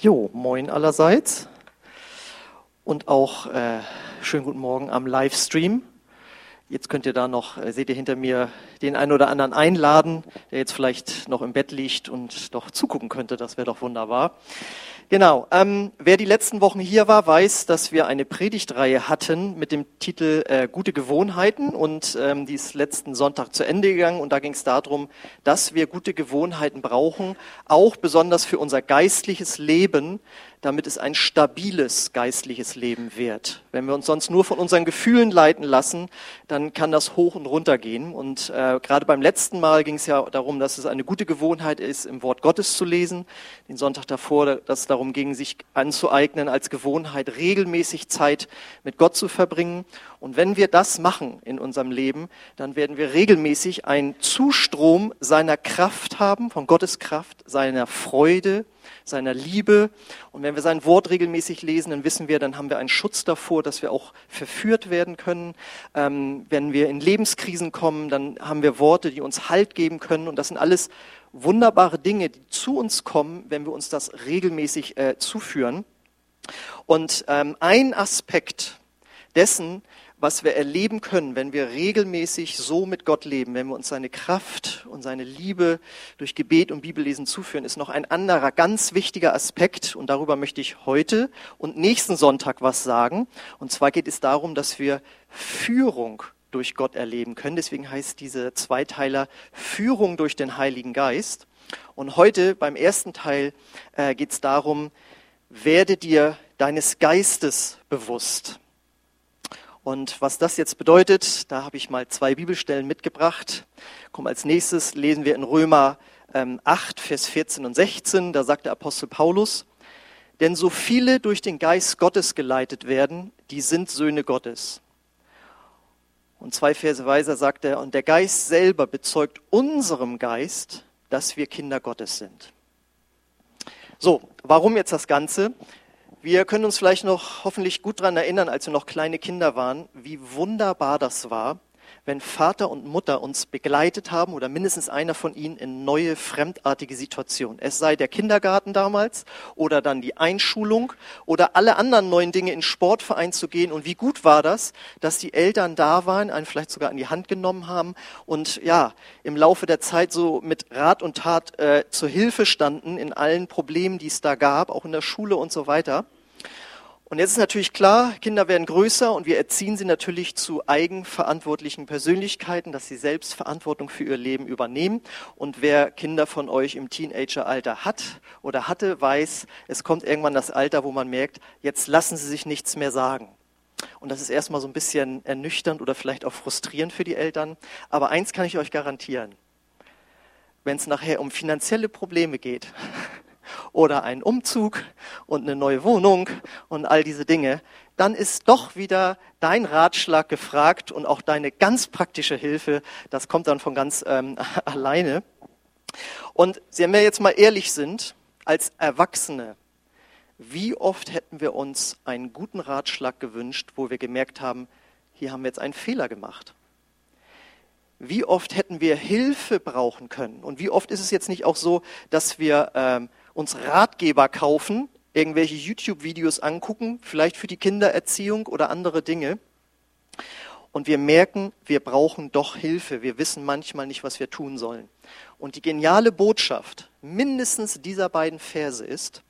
Jo, moin allerseits und auch äh, schönen guten Morgen am Livestream. Jetzt könnt ihr da noch, äh, seht ihr hinter mir, den einen oder anderen einladen, der jetzt vielleicht noch im Bett liegt und doch zugucken könnte. Das wäre doch wunderbar. Genau. Ähm, wer die letzten Wochen hier war, weiß, dass wir eine Predigtreihe hatten mit dem Titel äh, Gute Gewohnheiten und ähm, die ist letzten Sonntag zu Ende gegangen und da ging es darum, dass wir gute Gewohnheiten brauchen, auch besonders für unser geistliches Leben, damit es ein stabiles geistliches Leben wird. Wenn wir uns sonst nur von unseren Gefühlen leiten lassen, dann kann das hoch und runter gehen. Und äh, gerade beim letzten Mal ging es ja darum, dass es eine gute Gewohnheit ist, im Wort Gottes zu lesen. Den Sonntag davor, dass es darum ging, sich anzueignen, als Gewohnheit regelmäßig Zeit mit Gott zu verbringen. Und wenn wir das machen in unserem Leben, dann werden wir regelmäßig einen Zustrom seiner Kraft haben, von Gottes Kraft, seiner Freude, seiner Liebe. Und wenn wir sein Wort regelmäßig lesen, dann wissen wir, dann haben wir einen Schutz davor, dass wir auch verführt werden können. Ähm, wenn wir in Lebenskrisen kommen, dann haben wir Worte, die uns Halt geben können. Und das sind alles wunderbare Dinge, die zu uns kommen, wenn wir uns das regelmäßig äh, zuführen. Und ähm, ein Aspekt dessen, was wir erleben können, wenn wir regelmäßig so mit Gott leben, wenn wir uns seine Kraft und seine Liebe durch Gebet und Bibellesen zuführen, ist noch ein anderer ganz wichtiger Aspekt und darüber möchte ich heute und nächsten Sonntag was sagen. Und zwar geht es darum, dass wir Führung durch Gott erleben können. Deswegen heißt diese Zweiteiler Führung durch den Heiligen Geist. Und heute beim ersten Teil äh, geht es darum, werde dir deines Geistes bewusst. Und was das jetzt bedeutet, da habe ich mal zwei Bibelstellen mitgebracht. Komm, als nächstes lesen wir in Römer ähm, 8, Vers 14 und 16. Da sagt der Apostel Paulus, denn so viele durch den Geist Gottes geleitet werden, die sind Söhne Gottes. Und zwei Verse weiter sagt er, und der Geist selber bezeugt unserem Geist, dass wir Kinder Gottes sind. So, warum jetzt das Ganze? Wir können uns vielleicht noch hoffentlich gut daran erinnern, als wir noch kleine Kinder waren, wie wunderbar das war, wenn Vater und Mutter uns begleitet haben oder mindestens einer von ihnen in neue, fremdartige Situationen. Es sei der Kindergarten damals oder dann die Einschulung oder alle anderen neuen Dinge in Sportverein zu gehen. Und wie gut war das, dass die Eltern da waren, einen vielleicht sogar an die Hand genommen haben und ja, im Laufe der Zeit so mit Rat und Tat äh, zur Hilfe standen in allen Problemen, die es da gab, auch in der Schule und so weiter. Und jetzt ist natürlich klar, Kinder werden größer und wir erziehen sie natürlich zu eigenverantwortlichen Persönlichkeiten, dass sie selbst Verantwortung für ihr Leben übernehmen. Und wer Kinder von euch im Teenageralter hat oder hatte, weiß, es kommt irgendwann das Alter, wo man merkt, jetzt lassen sie sich nichts mehr sagen. Und das ist erstmal so ein bisschen ernüchternd oder vielleicht auch frustrierend für die Eltern. Aber eins kann ich euch garantieren. Wenn es nachher um finanzielle Probleme geht, oder einen Umzug und eine neue Wohnung und all diese Dinge, dann ist doch wieder dein Ratschlag gefragt und auch deine ganz praktische Hilfe. Das kommt dann von ganz ähm, alleine. Und wenn wir jetzt mal ehrlich sind, als Erwachsene, wie oft hätten wir uns einen guten Ratschlag gewünscht, wo wir gemerkt haben, hier haben wir jetzt einen Fehler gemacht? Wie oft hätten wir Hilfe brauchen können? Und wie oft ist es jetzt nicht auch so, dass wir ähm, uns Ratgeber kaufen, irgendwelche YouTube-Videos angucken, vielleicht für die Kindererziehung oder andere Dinge. Und wir merken, wir brauchen doch Hilfe. Wir wissen manchmal nicht, was wir tun sollen. Und die geniale Botschaft mindestens dieser beiden Verse ist,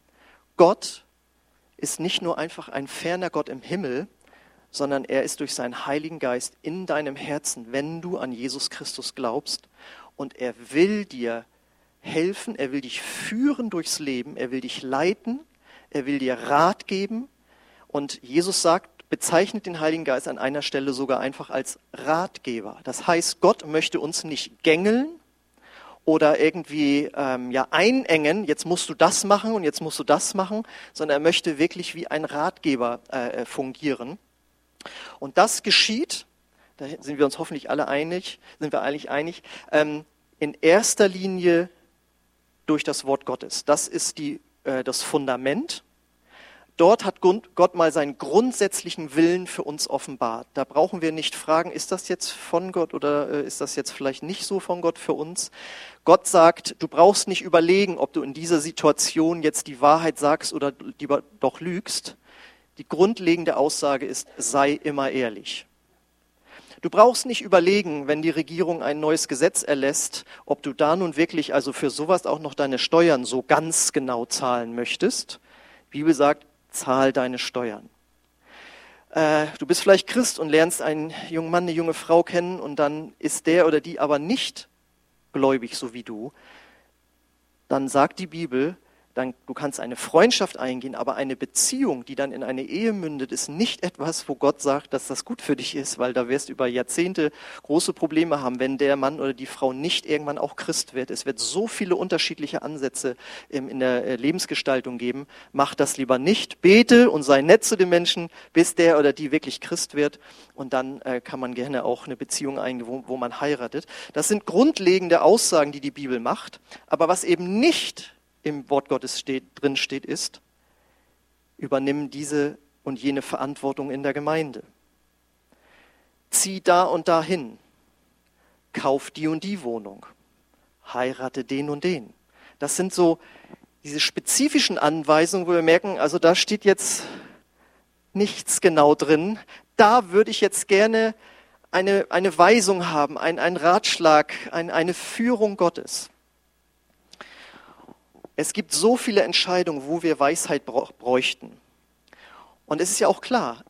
Gott ist nicht nur einfach ein ferner Gott im Himmel, sondern er ist durch seinen Heiligen Geist in deinem Herzen, wenn du an Jesus Christus glaubst. Und er will dir helfen, er will dich führen durchs Leben, er will dich leiten, er will dir Rat geben. Und Jesus sagt, bezeichnet den Heiligen Geist an einer Stelle sogar einfach als Ratgeber. Das heißt, Gott möchte uns nicht gängeln oder irgendwie ähm, ja einengen, jetzt musst du das machen und jetzt musst du das machen, sondern er möchte wirklich wie ein Ratgeber äh, fungieren. Und das geschieht, da sind wir uns hoffentlich alle einig, sind wir eigentlich einig, ähm, in erster Linie durch das Wort Gottes. Das ist die, äh, das Fundament. Dort hat Gott mal seinen grundsätzlichen Willen für uns offenbart. Da brauchen wir nicht fragen, ist das jetzt von Gott oder äh, ist das jetzt vielleicht nicht so von Gott für uns? Gott sagt, du brauchst nicht überlegen, ob du in dieser Situation jetzt die Wahrheit sagst oder lieber doch lügst. Die grundlegende Aussage ist, sei immer ehrlich. Du brauchst nicht überlegen, wenn die Regierung ein neues Gesetz erlässt, ob du da nun wirklich also für sowas auch noch deine Steuern so ganz genau zahlen möchtest. Die Bibel sagt, zahl deine Steuern. Äh, du bist vielleicht Christ und lernst einen jungen Mann, eine junge Frau kennen und dann ist der oder die aber nicht gläubig, so wie du. Dann sagt die Bibel, dann, du kannst eine Freundschaft eingehen, aber eine Beziehung, die dann in eine Ehe mündet, ist nicht etwas, wo Gott sagt, dass das gut für dich ist, weil da wirst du über Jahrzehnte große Probleme haben, wenn der Mann oder die Frau nicht irgendwann auch Christ wird. Es wird so viele unterschiedliche Ansätze in der äh, Lebensgestaltung geben. Mach das lieber nicht. Bete und sei nett zu den Menschen, bis der oder die wirklich Christ wird. Und dann äh, kann man gerne auch eine Beziehung eingehen, wo man heiratet. Das sind grundlegende Aussagen, die die Bibel macht. Aber was eben nicht im Wort Gottes steht, drin steht, ist, übernimm diese und jene Verantwortung in der Gemeinde. Zieh da und dahin. Kauf die und die Wohnung. Heirate den und den. Das sind so diese spezifischen Anweisungen, wo wir merken, also da steht jetzt nichts genau drin. Da würde ich jetzt gerne eine, eine Weisung haben, ein, einen Ratschlag, ein, eine Führung Gottes. Es gibt so viele Entscheidungen, wo wir Weisheit bräuchten. Und es ist ja auch klar,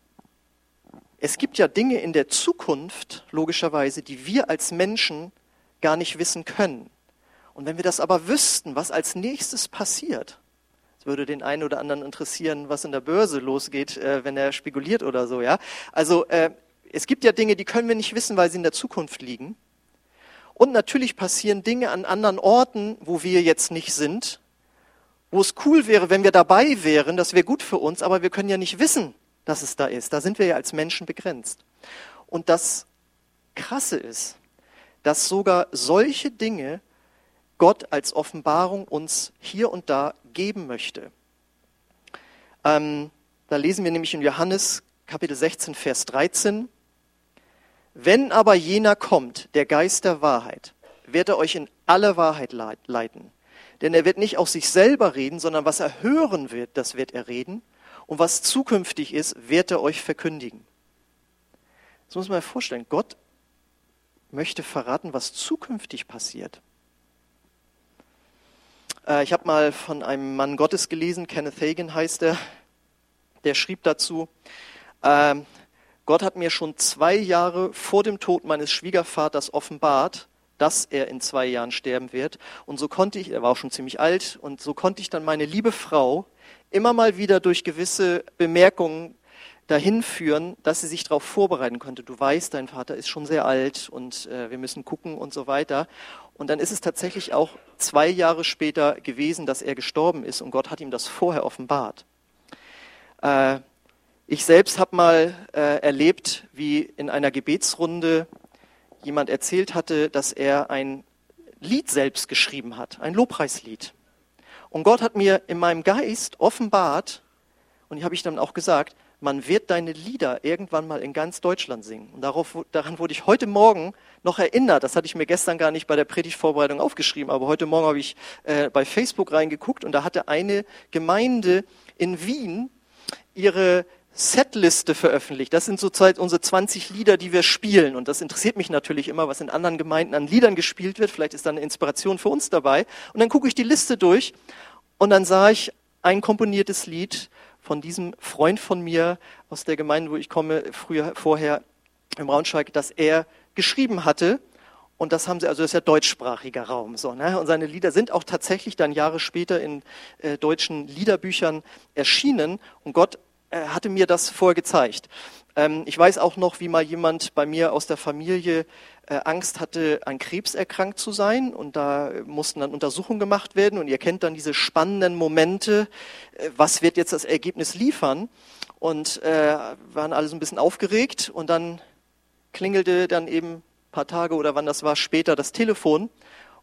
es gibt ja Dinge in der Zukunft, logischerweise, die wir als Menschen gar nicht wissen können. Und wenn wir das aber wüssten, was als nächstes passiert, es würde den einen oder anderen interessieren, was in der Börse losgeht, äh, wenn er spekuliert oder so, ja. Also äh, es gibt ja Dinge, die können wir nicht wissen, weil sie in der Zukunft liegen. Und natürlich passieren Dinge an anderen Orten, wo wir jetzt nicht sind, wo es cool wäre, wenn wir dabei wären, das wäre gut für uns, aber wir können ja nicht wissen, dass es da ist. Da sind wir ja als Menschen begrenzt. Und das Krasse ist, dass sogar solche Dinge Gott als Offenbarung uns hier und da geben möchte. Ähm, da lesen wir nämlich in Johannes Kapitel 16, Vers 13. Wenn aber jener kommt, der Geist der Wahrheit, wird er euch in alle Wahrheit leiten. Denn er wird nicht aus sich selber reden, sondern was er hören wird, das wird er reden. Und was zukünftig ist, wird er euch verkündigen. Das muss man sich vorstellen. Gott möchte verraten, was zukünftig passiert. Äh, ich habe mal von einem Mann Gottes gelesen, Kenneth Hagen heißt er, der schrieb dazu, äh, Gott hat mir schon zwei Jahre vor dem Tod meines Schwiegervaters offenbart, dass er in zwei Jahren sterben wird. Und so konnte ich, er war auch schon ziemlich alt, und so konnte ich dann meine liebe Frau immer mal wieder durch gewisse Bemerkungen dahin führen, dass sie sich darauf vorbereiten konnte. Du weißt, dein Vater ist schon sehr alt und äh, wir müssen gucken und so weiter. Und dann ist es tatsächlich auch zwei Jahre später gewesen, dass er gestorben ist und Gott hat ihm das vorher offenbart. Äh, ich selbst habe mal äh, erlebt, wie in einer Gebetsrunde jemand erzählt hatte, dass er ein Lied selbst geschrieben hat, ein Lobpreislied. Und Gott hat mir in meinem Geist offenbart, und ich habe ich dann auch gesagt, man wird deine Lieder irgendwann mal in ganz Deutschland singen. Und darauf, daran wurde ich heute Morgen noch erinnert. Das hatte ich mir gestern gar nicht bei der Predigtvorbereitung aufgeschrieben, aber heute Morgen habe ich äh, bei Facebook reingeguckt und da hatte eine Gemeinde in Wien ihre Setliste veröffentlicht. Das sind zurzeit unsere 20 Lieder, die wir spielen. Und das interessiert mich natürlich immer, was in anderen Gemeinden an Liedern gespielt wird. Vielleicht ist da eine Inspiration für uns dabei. Und dann gucke ich die Liste durch und dann sah ich ein komponiertes Lied von diesem Freund von mir aus der Gemeinde, wo ich komme, früher, vorher im Braunschweig, das er geschrieben hatte. Und das haben sie, also das ist ja deutschsprachiger Raum, so, ne? Und seine Lieder sind auch tatsächlich dann Jahre später in äh, deutschen Liederbüchern erschienen. Und Gott hatte mir das vorher gezeigt. Ähm, ich weiß auch noch, wie mal jemand bei mir aus der Familie äh, Angst hatte, an Krebs erkrankt zu sein. Und da mussten dann Untersuchungen gemacht werden. Und ihr kennt dann diese spannenden Momente. Äh, was wird jetzt das Ergebnis liefern? Und äh, waren alle so ein bisschen aufgeregt. Und dann klingelte dann eben ein paar Tage oder wann das war später das Telefon.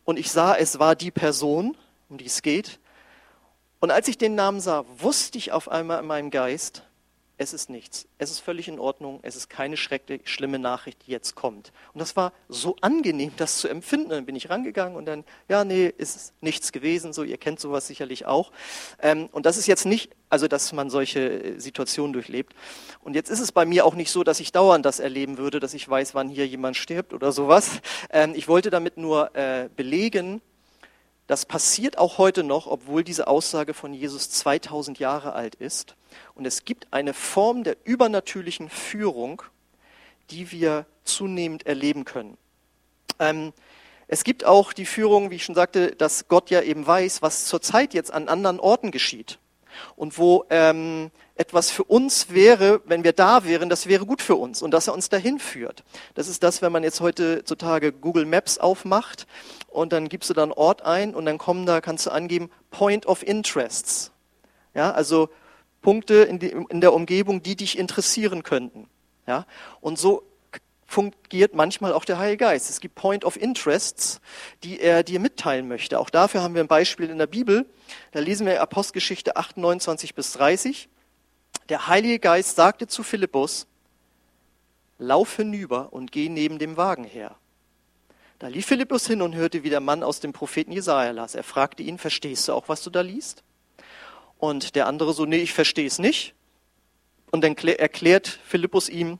Und ich sah, es war die Person, um die es geht. Und als ich den Namen sah, wusste ich auf einmal in meinem Geist, es ist nichts. Es ist völlig in Ordnung. Es ist keine schreckliche, schlimme Nachricht, die jetzt kommt. Und das war so angenehm, das zu empfinden. Dann bin ich rangegangen und dann, ja, nee, ist nichts gewesen. So, ihr kennt sowas sicherlich auch. Ähm, und das ist jetzt nicht, also, dass man solche äh, Situationen durchlebt. Und jetzt ist es bei mir auch nicht so, dass ich dauernd das erleben würde, dass ich weiß, wann hier jemand stirbt oder sowas. Ähm, ich wollte damit nur äh, belegen, das passiert auch heute noch, obwohl diese Aussage von Jesus 2000 Jahre alt ist. Und es gibt eine Form der übernatürlichen Führung, die wir zunehmend erleben können. Ähm, es gibt auch die Führung, wie ich schon sagte, dass Gott ja eben weiß, was zurzeit jetzt an anderen Orten geschieht. Und wo ähm, etwas für uns wäre, wenn wir da wären, das wäre gut für uns und dass er uns dahin führt. Das ist das, wenn man jetzt heutzutage Google Maps aufmacht und dann gibst du da einen Ort ein und dann kommen da, kannst du angeben, Point of Interests. Ja, also Punkte in, die, in der Umgebung, die dich interessieren könnten. Ja, und so fungiert manchmal auch der Heilige Geist. Es gibt Point of Interests, die er dir mitteilen möchte. Auch dafür haben wir ein Beispiel in der Bibel. Da lesen wir Apostelgeschichte 8, 29 bis 30. Der Heilige Geist sagte zu Philippus, lauf hinüber und geh neben dem Wagen her. Da lief Philippus hin und hörte, wie der Mann aus dem Propheten Jesaja las. Er fragte ihn, verstehst du auch, was du da liest? Und der andere so, nee, ich verstehe es nicht. Und dann erklärt Philippus ihm,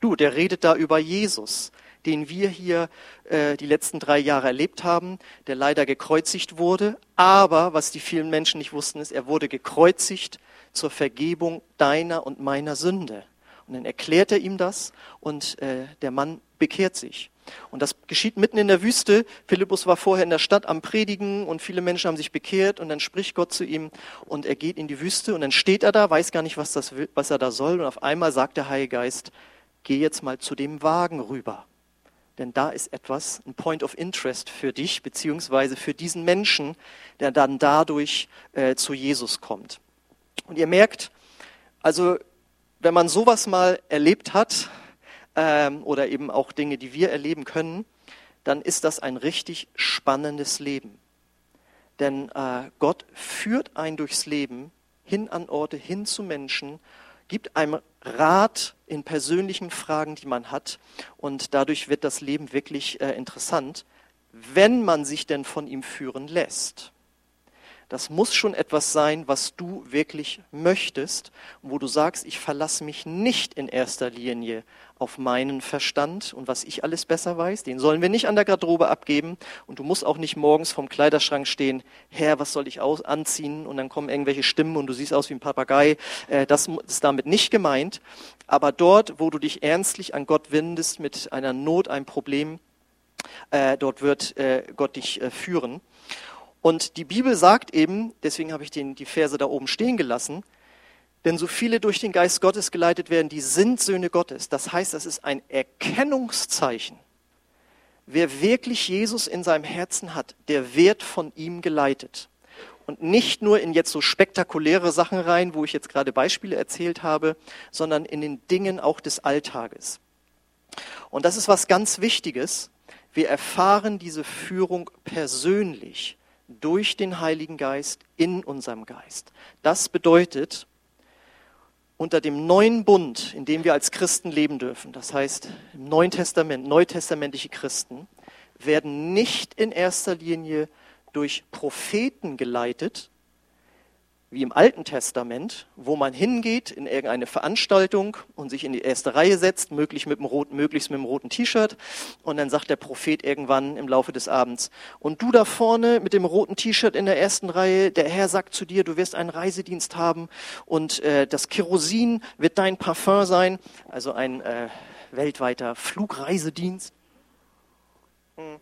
du, der redet da über Jesus, den wir hier äh, die letzten drei Jahre erlebt haben, der leider gekreuzigt wurde. Aber was die vielen Menschen nicht wussten, ist, er wurde gekreuzigt zur Vergebung deiner und meiner Sünde. Und dann erklärt er ihm das und äh, der Mann bekehrt sich. Und das geschieht mitten in der Wüste. Philippus war vorher in der Stadt am Predigen und viele Menschen haben sich bekehrt und dann spricht Gott zu ihm und er geht in die Wüste und dann steht er da, weiß gar nicht, was, das was er da soll und auf einmal sagt der Heilige Geist, geh jetzt mal zu dem Wagen rüber. Denn da ist etwas, ein Point of Interest für dich, beziehungsweise für diesen Menschen, der dann dadurch äh, zu Jesus kommt. Und ihr merkt, also wenn man sowas mal erlebt hat, ähm, oder eben auch Dinge, die wir erleben können, dann ist das ein richtig spannendes Leben. Denn äh, Gott führt einen durchs Leben, hin an Orte, hin zu Menschen, gibt einem Rat in persönlichen Fragen, die man hat. Und dadurch wird das Leben wirklich äh, interessant, wenn man sich denn von ihm führen lässt. Das muss schon etwas sein, was du wirklich möchtest, wo du sagst, ich verlasse mich nicht in erster Linie auf meinen Verstand und was ich alles besser weiß. Den sollen wir nicht an der Garderobe abgeben. Und du musst auch nicht morgens vom Kleiderschrank stehen, Herr, was soll ich aus anziehen? Und dann kommen irgendwelche Stimmen und du siehst aus wie ein Papagei. Äh, das ist damit nicht gemeint. Aber dort, wo du dich ernstlich an Gott wendest mit einer Not, einem Problem, äh, dort wird äh, Gott dich führen. Und die Bibel sagt eben, deswegen habe ich den, die Verse da oben stehen gelassen, denn so viele durch den Geist Gottes geleitet werden, die sind Söhne Gottes. Das heißt, das ist ein Erkennungszeichen. Wer wirklich Jesus in seinem Herzen hat, der wird von ihm geleitet. Und nicht nur in jetzt so spektakuläre Sachen rein, wo ich jetzt gerade Beispiele erzählt habe, sondern in den Dingen auch des Alltages. Und das ist was ganz Wichtiges. Wir erfahren diese Führung persönlich durch den Heiligen Geist in unserem Geist. Das bedeutet, unter dem neuen Bund, in dem wir als Christen leben dürfen, das heißt im Neuen Testament, neutestamentliche Christen, werden nicht in erster Linie durch Propheten geleitet, wie im Alten Testament, wo man hingeht in irgendeine Veranstaltung und sich in die erste Reihe setzt, möglichst mit dem roten, möglichst mit dem roten T-Shirt. Und dann sagt der Prophet irgendwann im Laufe des Abends, und du da vorne mit dem roten T-Shirt in der ersten Reihe, der Herr sagt zu dir, du wirst einen Reisedienst haben und äh, das Kerosin wird dein Parfum sein, also ein äh, weltweiter Flugreisedienst. Hm.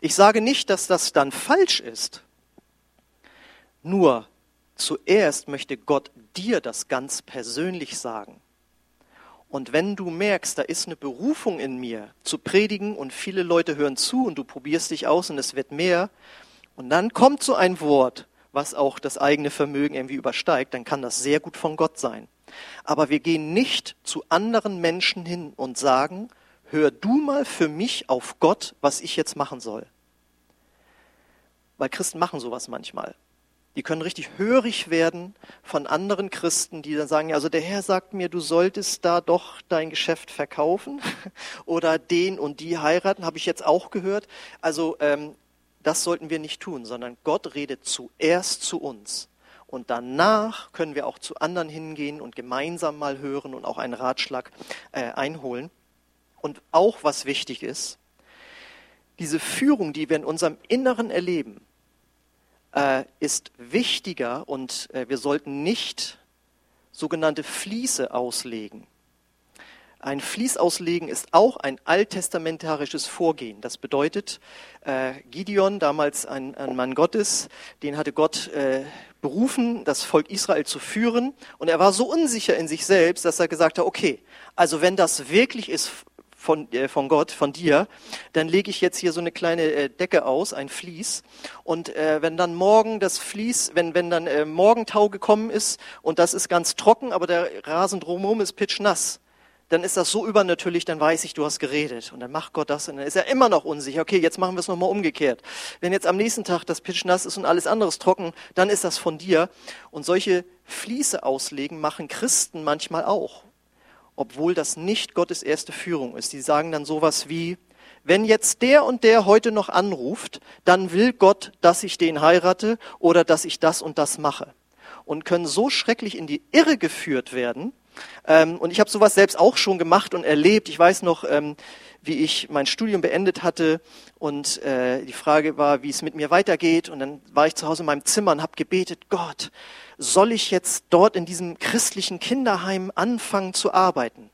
Ich sage nicht, dass das dann falsch ist. Nur zuerst möchte Gott dir das ganz persönlich sagen. Und wenn du merkst, da ist eine Berufung in mir zu predigen und viele Leute hören zu und du probierst dich aus und es wird mehr, und dann kommt so ein Wort, was auch das eigene Vermögen irgendwie übersteigt, dann kann das sehr gut von Gott sein. Aber wir gehen nicht zu anderen Menschen hin und sagen, hör du mal für mich auf Gott, was ich jetzt machen soll. weil Christen machen sowas manchmal. Die können richtig hörig werden von anderen Christen, die dann sagen, also der Herr sagt mir, du solltest da doch dein Geschäft verkaufen oder den und die heiraten, habe ich jetzt auch gehört. Also ähm, das sollten wir nicht tun, sondern Gott redet zuerst zu uns. Und danach können wir auch zu anderen hingehen und gemeinsam mal hören und auch einen Ratschlag äh, einholen. Und auch was wichtig ist, diese Führung, die wir in unserem Inneren erleben, äh, ist wichtiger und äh, wir sollten nicht sogenannte Fließe auslegen. Ein Fließ auslegen ist auch ein alttestamentarisches Vorgehen. Das bedeutet, äh, Gideon, damals ein, ein, Mann Gottes, den hatte Gott äh, berufen, das Volk Israel zu führen. Und er war so unsicher in sich selbst, dass er gesagt hat, okay, also wenn das wirklich ist von, äh, von Gott, von dir, dann lege ich jetzt hier so eine kleine äh, Decke aus, ein Vlies. Und äh, wenn dann morgen das Vlies, wenn, wenn dann äh, Morgentau gekommen ist und das ist ganz trocken, aber der Rasen drumherum ist pitschnass, dann ist das so übernatürlich, dann weiß ich, du hast geredet. Und dann macht Gott das und dann ist er immer noch unsicher. Okay, jetzt machen wir es nochmal umgekehrt. Wenn jetzt am nächsten Tag das Pitch nass ist und alles andere ist trocken, dann ist das von dir. Und solche Fließe auslegen machen Christen manchmal auch. Obwohl das nicht Gottes erste Führung ist. Die sagen dann sowas wie, wenn jetzt der und der heute noch anruft, dann will Gott, dass ich den heirate oder dass ich das und das mache. Und können so schrecklich in die Irre geführt werden, ähm, und ich habe sowas selbst auch schon gemacht und erlebt. Ich weiß noch, ähm, wie ich mein Studium beendet hatte und äh, die Frage war, wie es mit mir weitergeht. Und dann war ich zu Hause in meinem Zimmer und habe gebetet, Gott, soll ich jetzt dort in diesem christlichen Kinderheim anfangen zu arbeiten?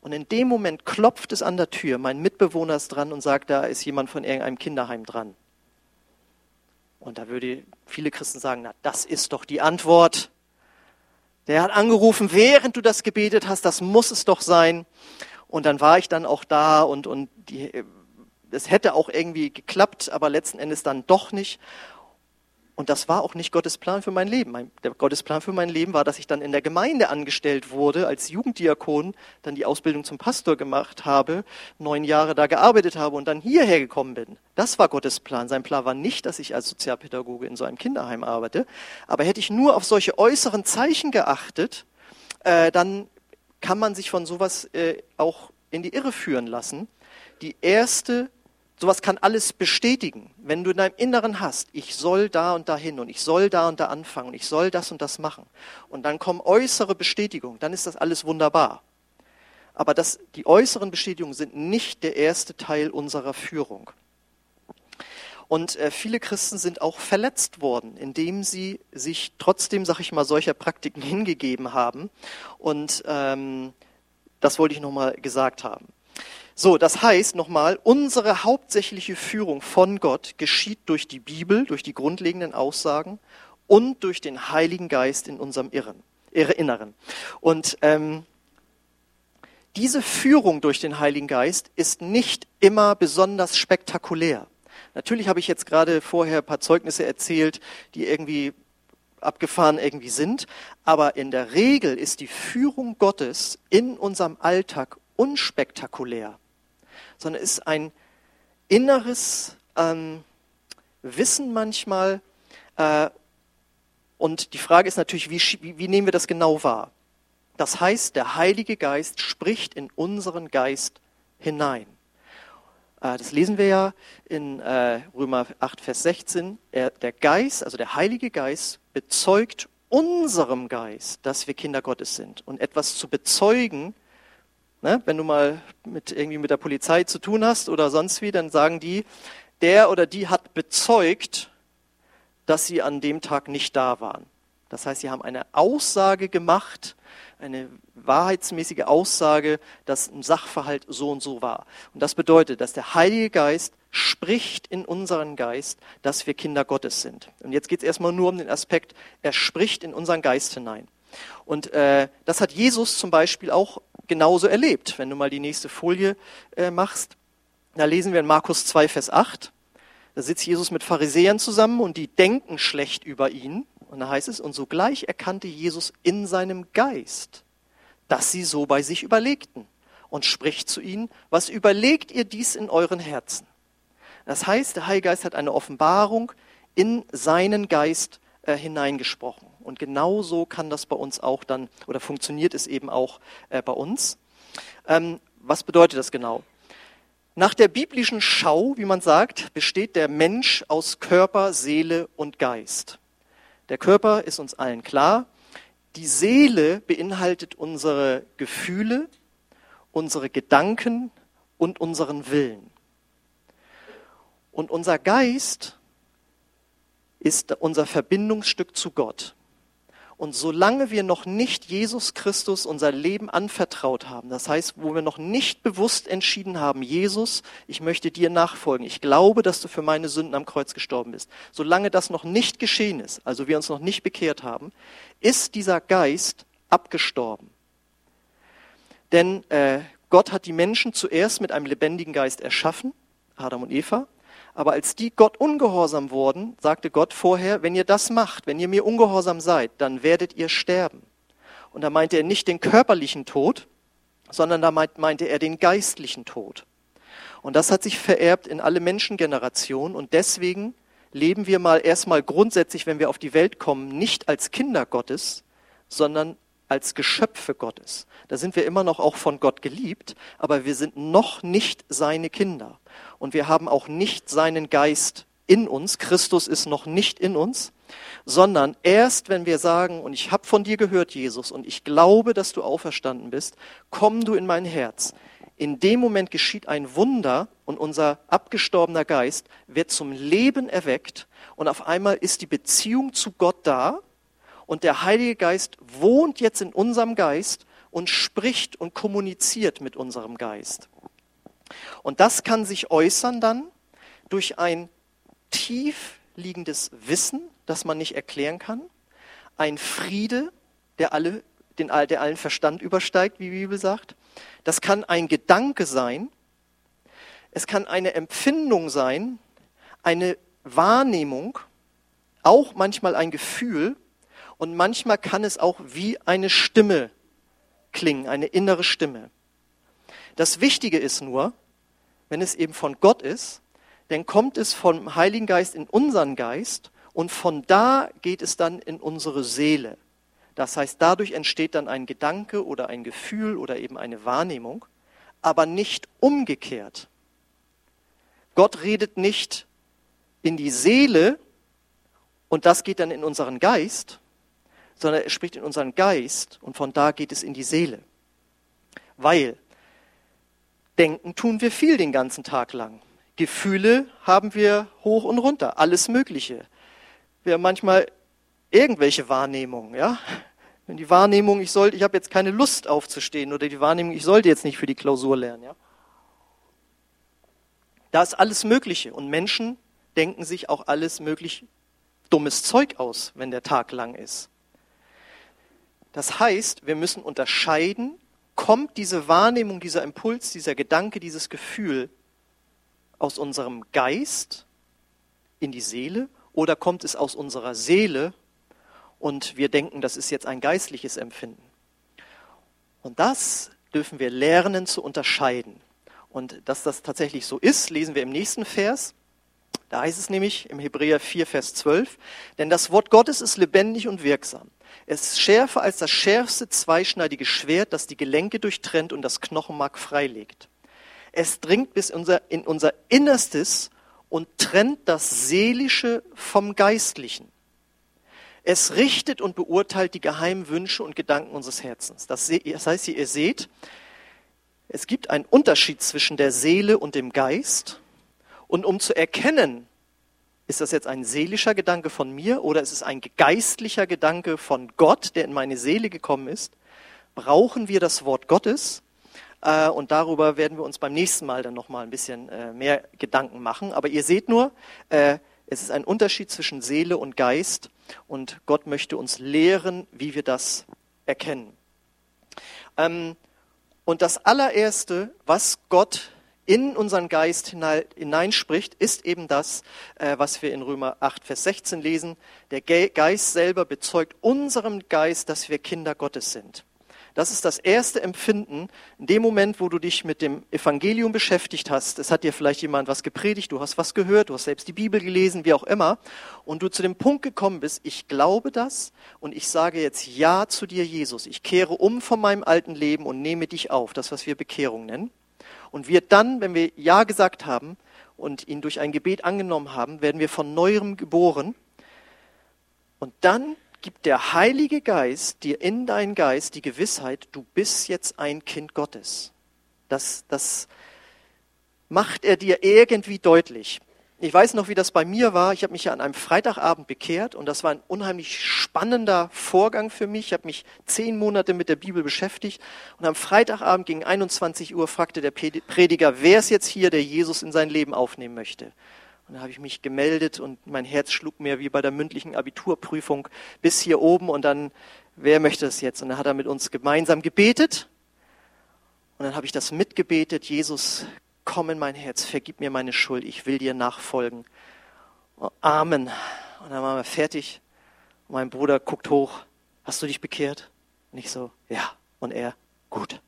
Und in dem Moment klopft es an der Tür, mein Mitbewohner ist dran und sagt, da ist jemand von irgendeinem Kinderheim dran. Und da würde viele Christen sagen, na, das ist doch die Antwort. Der hat angerufen, während du das gebetet hast, das muss es doch sein. Und dann war ich dann auch da und, und die, es hätte auch irgendwie geklappt, aber letzten Endes dann doch nicht. Und das war auch nicht Gottes Plan für mein Leben. Mein, der Gottes Plan für mein Leben war, dass ich dann in der Gemeinde angestellt wurde, als Jugenddiakon, dann die Ausbildung zum Pastor gemacht habe, neun Jahre da gearbeitet habe und dann hierher gekommen bin. Das war Gottes Plan. Sein Plan war nicht, dass ich als Sozialpädagoge in so einem Kinderheim arbeite. Aber hätte ich nur auf solche äußeren Zeichen geachtet, äh, dann kann man sich von sowas äh, auch in die Irre führen lassen. Die erste Sowas kann alles bestätigen. Wenn du in deinem Inneren hast, ich soll da und da hin und ich soll da und da anfangen und ich soll das und das machen. Und dann kommen äußere Bestätigungen, dann ist das alles wunderbar. Aber das, die äußeren Bestätigungen sind nicht der erste Teil unserer Führung. Und äh, viele Christen sind auch verletzt worden, indem sie sich trotzdem, sag ich mal, solcher Praktiken hingegeben haben. Und ähm, das wollte ich nochmal gesagt haben. So, das heißt nochmal, unsere hauptsächliche Führung von Gott geschieht durch die Bibel, durch die grundlegenden Aussagen und durch den Heiligen Geist in unserem Irren, Inneren. Und ähm, diese Führung durch den Heiligen Geist ist nicht immer besonders spektakulär. Natürlich habe ich jetzt gerade vorher ein paar Zeugnisse erzählt, die irgendwie abgefahren irgendwie sind, aber in der Regel ist die Führung Gottes in unserem Alltag unspektakulär sondern ist ein inneres ähm, Wissen manchmal. Äh, und die Frage ist natürlich, wie, wie, nehmen wir das genau wahr? Das heißt, der Heilige Geist spricht in unseren Geist hinein. Äh, das lesen wir ja in äh, Römer 8, Vers 16. Er, der Geist, also der Heilige Geist, bezeugt unserem Geist, dass wir Kinder Gottes sind. Und etwas zu bezeugen Ne? Wenn du mal mit, irgendwie mit der Polizei zu tun hast oder sonst wie, dann sagen die, der oder die hat bezeugt, dass sie an dem Tag nicht da waren. Das heißt, sie haben eine Aussage gemacht, eine wahrheitsmäßige Aussage, dass ein Sachverhalt so und so war. Und das bedeutet, dass der Heilige Geist spricht in unseren Geist, dass wir Kinder Gottes sind. Und jetzt geht es erstmal nur um den Aspekt, er spricht in unseren Geist hinein. Und äh, das hat Jesus zum Beispiel auch genauso erlebt. Wenn du mal die nächste Folie äh, machst, da lesen wir in Markus 2, Vers 8. Da sitzt Jesus mit Pharisäern zusammen und die denken schlecht über ihn. Und da heißt es, und sogleich erkannte Jesus in seinem Geist, dass sie so bei sich überlegten und spricht zu ihnen, was überlegt ihr dies in euren Herzen? Das heißt, der Heilige Geist hat eine Offenbarung in seinen Geist äh, hineingesprochen. Und genau so kann das bei uns auch dann, oder funktioniert es eben auch äh, bei uns. Ähm, was bedeutet das genau? Nach der biblischen Schau, wie man sagt, besteht der Mensch aus Körper, Seele und Geist. Der Körper ist uns allen klar. Die Seele beinhaltet unsere Gefühle, unsere Gedanken und unseren Willen. Und unser Geist ist unser Verbindungsstück zu Gott. Und solange wir noch nicht Jesus Christus unser Leben anvertraut haben, das heißt, wo wir noch nicht bewusst entschieden haben, Jesus, ich möchte dir nachfolgen, ich glaube, dass du für meine Sünden am Kreuz gestorben bist, solange das noch nicht geschehen ist, also wir uns noch nicht bekehrt haben, ist dieser Geist abgestorben. Denn äh, Gott hat die Menschen zuerst mit einem lebendigen Geist erschaffen, Adam und Eva, aber als die Gott ungehorsam wurden, sagte Gott vorher, wenn ihr das macht, wenn ihr mir ungehorsam seid, dann werdet ihr sterben. Und da meinte er nicht den körperlichen Tod, sondern da meinte er den geistlichen Tod. Und das hat sich vererbt in alle Menschengenerationen und deswegen leben wir mal erstmal grundsätzlich, wenn wir auf die Welt kommen, nicht als Kinder Gottes, sondern als Geschöpfe Gottes. Da sind wir immer noch auch von Gott geliebt, aber wir sind noch nicht seine Kinder. Und wir haben auch nicht seinen Geist in uns. Christus ist noch nicht in uns, sondern erst wenn wir sagen, und ich habe von dir gehört, Jesus, und ich glaube, dass du auferstanden bist, komm du in mein Herz. In dem Moment geschieht ein Wunder und unser abgestorbener Geist wird zum Leben erweckt und auf einmal ist die Beziehung zu Gott da und der Heilige Geist wohnt jetzt in unserem Geist und spricht und kommuniziert mit unserem Geist. Und das kann sich äußern dann durch ein tief liegendes Wissen, das man nicht erklären kann, ein Friede, der, alle, den, der allen Verstand übersteigt, wie die Bibel sagt. Das kann ein Gedanke sein, es kann eine Empfindung sein, eine Wahrnehmung, auch manchmal ein Gefühl, und manchmal kann es auch wie eine Stimme klingen, eine innere Stimme. Das Wichtige ist nur, wenn es eben von Gott ist, dann kommt es vom Heiligen Geist in unseren Geist und von da geht es dann in unsere Seele. Das heißt, dadurch entsteht dann ein Gedanke oder ein Gefühl oder eben eine Wahrnehmung, aber nicht umgekehrt. Gott redet nicht in die Seele und das geht dann in unseren Geist, sondern er spricht in unseren Geist und von da geht es in die Seele. Weil denken tun wir viel den ganzen Tag lang. Gefühle haben wir hoch und runter, alles Mögliche. Wir haben manchmal irgendwelche Wahrnehmungen, ja. Wenn die Wahrnehmung, ich sollte, ich habe jetzt keine Lust aufzustehen oder die Wahrnehmung, ich sollte jetzt nicht für die Klausur lernen, ja. Da ist alles Mögliche und Menschen denken sich auch alles möglich dummes Zeug aus, wenn der Tag lang ist. Das heißt, wir müssen unterscheiden, kommt diese Wahrnehmung, dieser Impuls, dieser Gedanke, dieses Gefühl aus unserem Geist in die Seele oder kommt es aus unserer Seele und wir denken, das ist jetzt ein geistliches Empfinden. Und das dürfen wir lernen zu unterscheiden. Und dass das tatsächlich so ist, lesen wir im nächsten Vers. Da heißt es nämlich im Hebräer 4, Vers 12, denn das Wort Gottes ist lebendig und wirksam. Es ist schärfer als das schärfste zweischneidige Schwert, das die Gelenke durchtrennt und das Knochenmark freilegt. Es dringt bis unser, in unser Innerstes und trennt das Seelische vom Geistlichen. Es richtet und beurteilt die geheimen Wünsche und Gedanken unseres Herzens. Das, heißt, ihr seht, es gibt einen Unterschied zwischen der Seele und dem Geist. Und um zu erkennen, ist das jetzt ein seelischer Gedanke von mir oder ist es ein geistlicher Gedanke von Gott, der in meine Seele gekommen ist, brauchen wir das Wort Gottes. Äh, und darüber werden wir uns beim nächsten Mal dann nochmal ein bisschen äh, mehr Gedanken machen. Aber ihr seht nur, äh, es ist ein Unterschied zwischen Seele und Geist und Gott möchte uns lehren, wie wir das erkennen. Ähm, und das allererste, was Gott in unseren Geist hineinspricht, ist eben das, äh, was wir in Römer 8, Vers 16 lesen. Der Geist selber bezeugt unserem Geist, dass wir Kinder Gottes sind. Das ist das erste Empfinden in dem Moment, wo du dich mit dem Evangelium beschäftigt hast. Es hat dir vielleicht jemand was gepredigt, du hast was gehört, du hast selbst die Bibel gelesen, wie auch immer. Und du zu dem Punkt gekommen bist, ich glaube das und ich sage jetzt Ja zu dir, Jesus. Ich kehre um von meinem alten Leben und nehme dich auf. Das, was wir Bekehrung nennen. Und wir dann, wenn wir Ja gesagt haben und ihn durch ein Gebet angenommen haben, werden wir von neuem geboren. Und dann gibt der Heilige Geist dir in deinen Geist die Gewissheit, du bist jetzt ein Kind Gottes. Das, das macht er dir irgendwie deutlich. Ich weiß noch, wie das bei mir war. Ich habe mich ja an einem Freitagabend bekehrt und das war ein unheimlich spannender Vorgang für mich. Ich habe mich zehn Monate mit der Bibel beschäftigt und am Freitagabend gegen 21 Uhr fragte der Prediger, wer ist jetzt hier, der Jesus in sein Leben aufnehmen möchte? Und da habe ich mich gemeldet und mein Herz schlug mir wie bei der mündlichen Abiturprüfung bis hier oben und dann, wer möchte das jetzt? Und dann hat er mit uns gemeinsam gebetet und dann habe ich das mitgebetet, Jesus, komm in mein Herz, vergib mir meine Schuld, ich will dir nachfolgen. Oh, Amen. Und dann waren wir fertig. Mein Bruder guckt hoch, hast du dich bekehrt? Und ich so, ja. Und er, gut.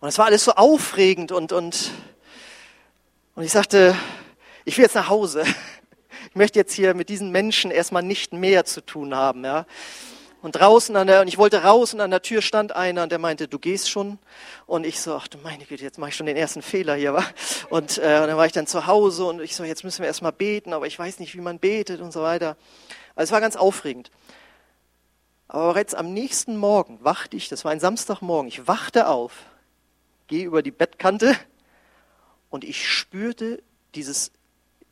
Und es war alles so aufregend und, und und ich sagte, ich will jetzt nach Hause. Ich möchte jetzt hier mit diesen Menschen erstmal nicht mehr zu tun haben. Ja. Und draußen an der, und ich wollte raus und an der Tür stand einer und der meinte, du gehst schon. Und ich so, ach du meine Güte, jetzt mache ich schon den ersten Fehler hier, wa? Und, äh, und dann war ich dann zu Hause und ich so, jetzt müssen wir erstmal beten, aber ich weiß nicht, wie man betet und so weiter. Also es war ganz aufregend. Aber bereits am nächsten Morgen wachte ich, das war ein Samstagmorgen, ich wachte auf, gehe über die Bettkante und ich spürte dieses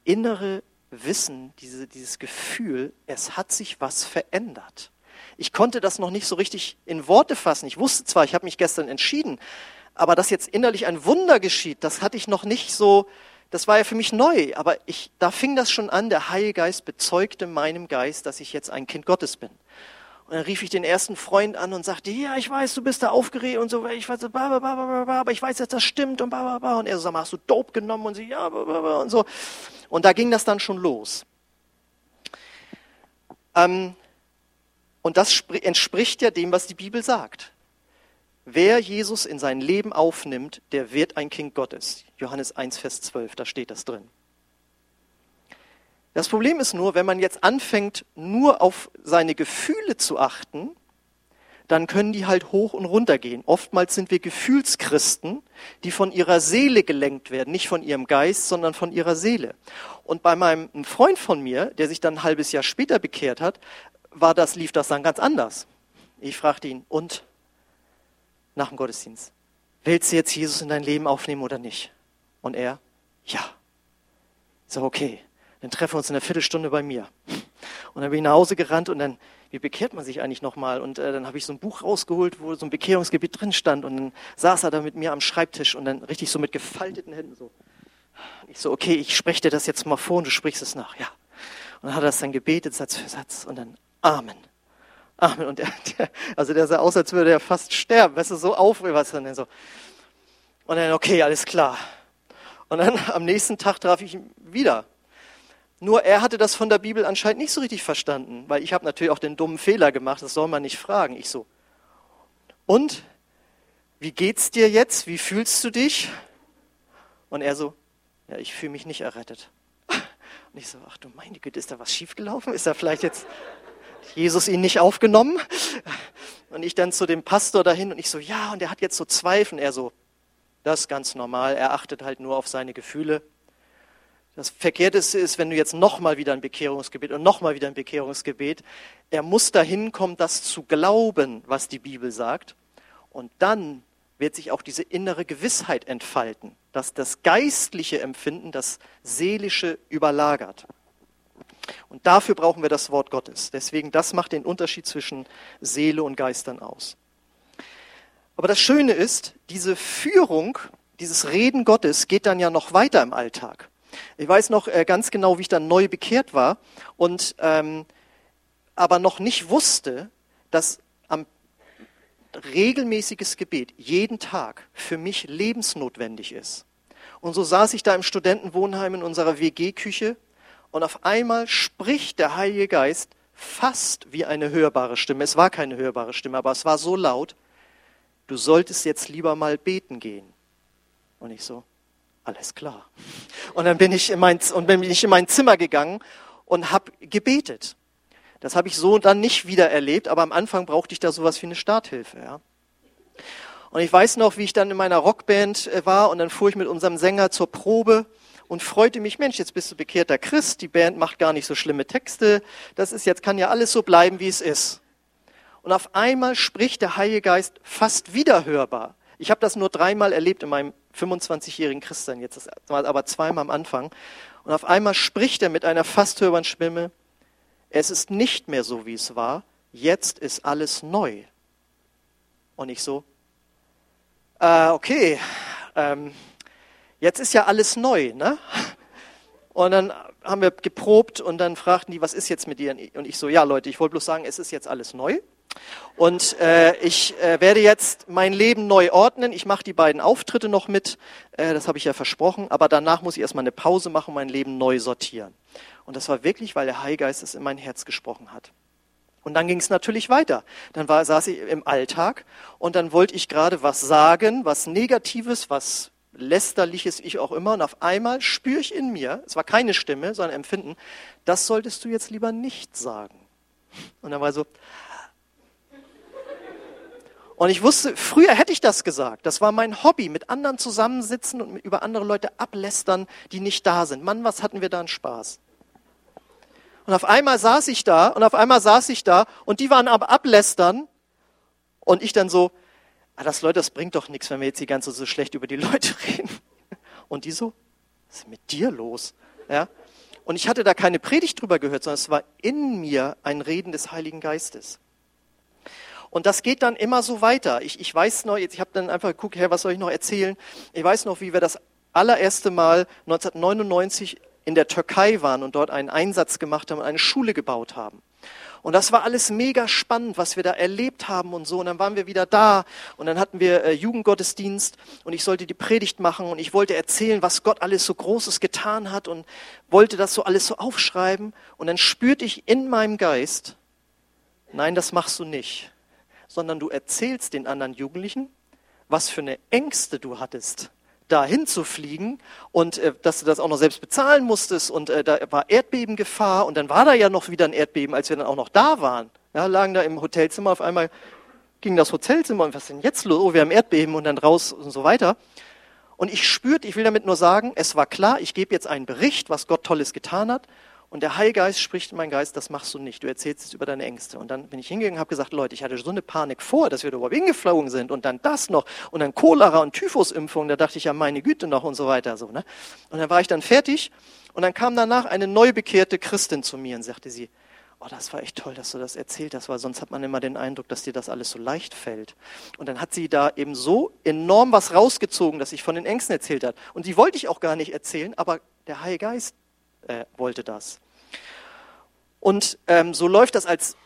innere Wissen, diese, dieses Gefühl, es hat sich was verändert. Ich konnte das noch nicht so richtig in Worte fassen. Ich wusste zwar, ich habe mich gestern entschieden, aber dass jetzt innerlich ein Wunder geschieht, das hatte ich noch nicht so, das war ja für mich neu. Aber ich, da fing das schon an, der Heilige Geist bezeugte meinem Geist, dass ich jetzt ein Kind Gottes bin. Und dann rief ich den ersten Freund an und sagte, ja, ich weiß, du bist da aufgeregt und so, ich weiß, aber ich weiß, dass das stimmt und Und er so, sag mal, hast du Dope genommen? Und sie, ja, und so. Und da ging das dann schon los. Ähm, und das entspricht ja dem, was die Bibel sagt. Wer Jesus in sein Leben aufnimmt, der wird ein Kind Gottes. Johannes 1, Vers 12, da steht das drin. Das Problem ist nur, wenn man jetzt anfängt, nur auf seine Gefühle zu achten, dann können die halt hoch und runter gehen. Oftmals sind wir Gefühlschristen, die von ihrer Seele gelenkt werden, nicht von ihrem Geist, sondern von ihrer Seele. Und bei meinem ein Freund von mir, der sich dann ein halbes Jahr später bekehrt hat, war das, lief das dann ganz anders. Ich fragte ihn, und nach dem Gottesdienst, willst du jetzt Jesus in dein Leben aufnehmen oder nicht? Und er, ja. Ich so, okay, dann treffen wir uns in einer Viertelstunde bei mir. Und dann bin ich nach Hause gerannt und dann, wie bekehrt man sich eigentlich nochmal? Und äh, dann habe ich so ein Buch rausgeholt, wo so ein Bekehrungsgebiet drin stand. Und dann saß er da mit mir am Schreibtisch und dann richtig so mit gefalteten Händen so. Ich so, okay, ich spreche dir das jetzt mal vor und du sprichst es nach. Ja. Und dann hat er das dann gebetet, Satz für Satz. Und dann Amen. Amen. Und der, der, also der sah aus, als würde er fast sterben. Weißt du, so aufregend, was dann so. Und dann, okay, alles klar. Und dann am nächsten Tag traf ich ihn wieder. Nur er hatte das von der Bibel anscheinend nicht so richtig verstanden, weil ich habe natürlich auch den dummen Fehler gemacht, das soll man nicht fragen. Ich so, und wie geht's dir jetzt? Wie fühlst du dich? Und er so, ja, ich fühle mich nicht errettet. Und ich so, ach du meine Güte, ist da was schiefgelaufen? Ist da vielleicht jetzt Jesus ihn nicht aufgenommen? Und ich dann zu dem Pastor dahin und ich so, ja, und er hat jetzt so Zweifel. Er so, das ist ganz normal, er achtet halt nur auf seine Gefühle. Das Verkehrteste ist, wenn du jetzt nochmal wieder ein Bekehrungsgebet und nochmal wieder ein Bekehrungsgebet, er muss dahin kommen, das zu glauben, was die Bibel sagt. Und dann wird sich auch diese innere Gewissheit entfalten, dass das geistliche Empfinden das seelische überlagert. Und dafür brauchen wir das Wort Gottes. Deswegen, das macht den Unterschied zwischen Seele und Geistern aus. Aber das Schöne ist, diese Führung, dieses Reden Gottes geht dann ja noch weiter im Alltag. Ich weiß noch äh, ganz genau, wie ich dann neu bekehrt war und ähm, aber noch nicht wusste, dass am regelmäßiges Gebet jeden Tag für mich lebensnotwendig ist. Und so saß ich da im Studentenwohnheim in unserer WG-Küche und auf einmal spricht der Heilige Geist, fast wie eine hörbare Stimme. Es war keine hörbare Stimme, aber es war so laut, du solltest jetzt lieber mal beten gehen. Und ich so, alles klar. Und dann bin ich in mein, und bin ich in mein Zimmer gegangen und habe gebetet. Das habe ich so dann nicht wieder erlebt, aber am Anfang brauchte ich da sowas wie eine Starthilfe. Ja. Und ich weiß noch, wie ich dann in meiner Rockband äh, war und dann fuhr ich mit unserem Sänger zur Probe und freute mich, Mensch, jetzt bist du bekehrter Christ, die Band macht gar nicht so schlimme Texte, das ist jetzt, kann ja alles so bleiben, wie es ist. Und auf einmal spricht der Heilige Geist fast wiederhörbar. Ich habe das nur dreimal erlebt in meinem 25-jährigen Christsein, jetzt aber zweimal am Anfang. Und auf einmal spricht er mit einer fast hörbaren Stimme, es ist nicht mehr so, wie es war, jetzt ist alles neu. Und ich so, äh, okay, ähm, jetzt ist ja alles neu, ne? Und dann haben wir geprobt und dann fragten die, was ist jetzt mit dir? Und ich so, ja Leute, ich wollte bloß sagen, es ist jetzt alles neu. Und äh, ich äh, werde jetzt mein Leben neu ordnen. Ich mache die beiden Auftritte noch mit, äh, das habe ich ja versprochen, aber danach muss ich erstmal eine Pause machen, mein Leben neu sortieren. Und das war wirklich, weil der Heilgeist es in mein Herz gesprochen hat. Und dann ging es natürlich weiter. Dann war, saß ich im Alltag und dann wollte ich gerade was sagen, was Negatives, was lästerliches ich auch immer. Und auf einmal spüre ich in mir, es war keine Stimme, sondern Empfinden, das solltest du jetzt lieber nicht sagen. Und dann war so, und ich wusste, früher hätte ich das gesagt. Das war mein Hobby, mit anderen zusammensitzen und über andere Leute ablästern, die nicht da sind. Mann, was hatten wir da einen Spaß. Und auf einmal saß ich da und auf einmal saß ich da und die waren aber ablästern und ich dann so, ah, das Leute, das bringt doch nichts, wenn wir jetzt die ganze so schlecht über die Leute reden. Und die so, was ist mit dir los? Ja? Und ich hatte da keine Predigt drüber gehört, sondern es war in mir ein Reden des Heiligen Geistes. Und das geht dann immer so weiter. Ich, ich weiß noch, ich habe dann einfach geguckt, Herr, was soll ich noch erzählen? Ich weiß noch, wie wir das allererste Mal 1999 in der Türkei waren und dort einen Einsatz gemacht haben und eine Schule gebaut haben. Und das war alles mega spannend, was wir da erlebt haben und so. Und dann waren wir wieder da und dann hatten wir äh, Jugendgottesdienst und ich sollte die Predigt machen und ich wollte erzählen, was Gott alles so Großes getan hat und wollte das so alles so aufschreiben. Und dann spürte ich in meinem Geist, nein, das machst du nicht, sondern du erzählst den anderen Jugendlichen, was für eine Ängste du hattest dahin zu fliegen und äh, dass du das auch noch selbst bezahlen musstest und äh, da war Erdbebengefahr und dann war da ja noch wieder ein Erdbeben, als wir dann auch noch da waren. Ja, lagen da im Hotelzimmer, auf einmal ging das Hotelzimmer und was ist denn jetzt los? Oh, wir haben Erdbeben und dann raus und so weiter. Und ich spürte, ich will damit nur sagen, es war klar, ich gebe jetzt einen Bericht, was Gott Tolles getan hat und der Heilgeist spricht in meinen Geist, das machst du nicht. Du erzählst jetzt über deine Ängste. Und dann bin ich hingegangen und habe gesagt, Leute, ich hatte so eine Panik vor, dass wir da überhaupt hingeflogen sind und dann das noch und dann Cholera und Typhusimpfung. Da dachte ich ja, meine Güte noch und so weiter. So, ne? Und dann war ich dann fertig und dann kam danach eine neu bekehrte Christin zu mir und sagte sie, oh, das war echt toll, dass du das erzählt hast, weil sonst hat man immer den Eindruck, dass dir das alles so leicht fällt. Und dann hat sie da eben so enorm was rausgezogen, dass ich von den Ängsten erzählt hat. Und die wollte ich auch gar nicht erzählen, aber der Heilige Geist äh, wollte das. Und ähm, so läuft das als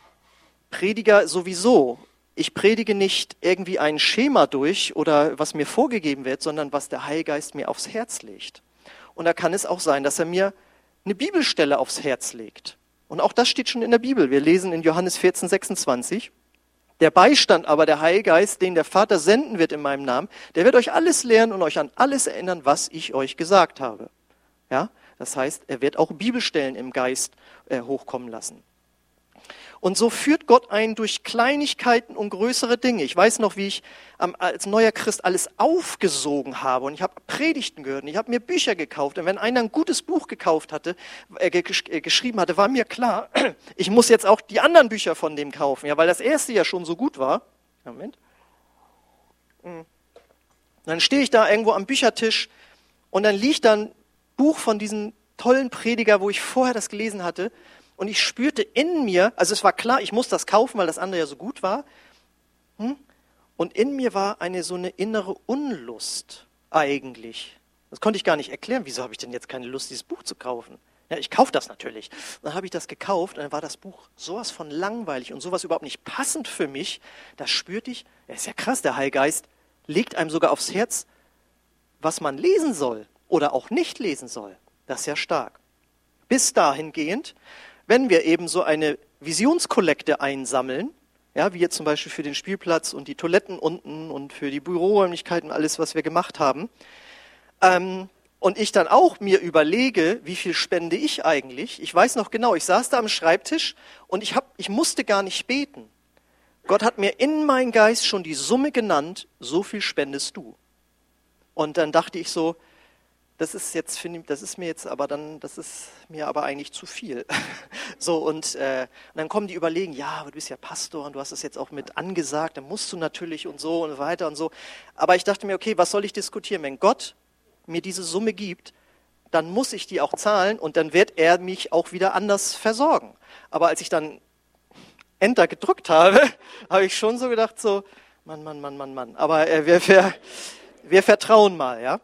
Prediger sowieso. Ich predige nicht irgendwie ein Schema durch oder was mir vorgegeben wird, sondern was der Heilgeist mir aufs Herz legt. Und da kann es auch sein, dass er mir eine Bibelstelle aufs Herz legt. Und auch das steht schon in der Bibel. Wir lesen in Johannes 14, 26. Der Beistand aber, der Heilgeist, den der Vater senden wird in meinem Namen, der wird euch alles lehren und euch an alles erinnern, was ich euch gesagt habe. Ja? Das heißt, er wird auch Bibelstellen im Geist äh, hochkommen lassen. Und so führt Gott einen durch Kleinigkeiten und größere Dinge. Ich weiß noch, wie ich als neuer Christ alles aufgesogen habe und ich habe Predigten gehört und ich habe mir Bücher gekauft. Und wenn einer ein gutes Buch gekauft hatte, äh, äh, geschrieben hatte, war mir klar, ich muss jetzt auch die anderen Bücher von dem kaufen, ja, weil das erste ja schon so gut war. Moment. Hm. Dann stehe ich da irgendwo am Büchertisch und dann liegt dann Buch von diesem tollen Prediger, wo ich vorher das gelesen hatte. Und ich spürte in mir, also es war klar, ich muss das kaufen, weil das andere ja so gut war. Hm? Und in mir war eine so eine innere Unlust eigentlich. Das konnte ich gar nicht erklären. Wieso habe ich denn jetzt keine Lust, dieses Buch zu kaufen? Ja, ich kaufe das natürlich. Dann habe ich das gekauft und dann war das Buch sowas von langweilig und sowas überhaupt nicht passend für mich. Da spürte ich, ja, ist ja krass, der Heilgeist legt einem sogar aufs Herz, was man lesen soll oder auch nicht lesen soll. Das ist ja stark. Bis dahingehend, wenn wir eben so eine Visionskollekte einsammeln, ja, wie jetzt zum Beispiel für den Spielplatz und die Toiletten unten und für die Büroräumlichkeiten, alles, was wir gemacht haben. Ähm, und ich dann auch mir überlege, wie viel spende ich eigentlich? Ich weiß noch genau, ich saß da am Schreibtisch und ich, hab, ich musste gar nicht beten. Gott hat mir in meinen Geist schon die Summe genannt, so viel spendest du. Und dann dachte ich so, das ist jetzt, finde das ist mir jetzt aber dann, das ist mir aber eigentlich zu viel. so und, äh, und dann kommen die überlegen, ja, aber du bist ja Pastor und du hast es jetzt auch mit angesagt, dann musst du natürlich und so und weiter und so. Aber ich dachte mir, okay, was soll ich diskutieren? Wenn Gott mir diese Summe gibt, dann muss ich die auch zahlen und dann wird er mich auch wieder anders versorgen. Aber als ich dann Enter gedrückt habe, habe ich schon so gedacht, so, Mann, Mann, Mann, Mann, Mann. Aber äh, wir, wir, wir vertrauen mal, ja.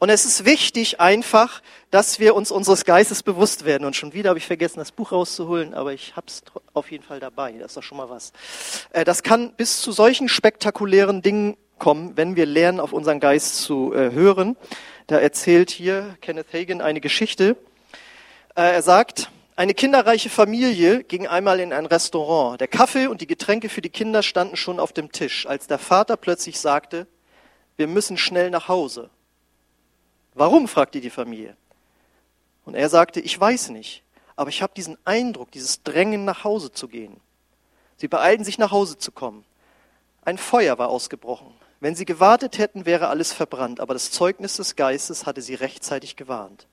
Und es ist wichtig einfach, dass wir uns unseres Geistes bewusst werden. Und schon wieder habe ich vergessen, das Buch rauszuholen, aber ich habe es auf jeden Fall dabei. Das ist doch schon mal was. Äh, das kann bis zu solchen spektakulären Dingen kommen, wenn wir lernen, auf unseren Geist zu äh, hören. Da erzählt hier Kenneth Hagen eine Geschichte. Äh, er sagt, eine kinderreiche Familie ging einmal in ein Restaurant. Der Kaffee und die Getränke für die Kinder standen schon auf dem Tisch, als der Vater plötzlich sagte, wir müssen schnell nach Hause. Warum? fragte die Familie. Und er sagte, ich weiß nicht, aber ich habe diesen Eindruck, dieses Drängen nach Hause zu gehen. Sie beeilten sich nach Hause zu kommen. Ein Feuer war ausgebrochen. Wenn sie gewartet hätten, wäre alles verbrannt, aber das Zeugnis des Geistes hatte sie rechtzeitig gewarnt.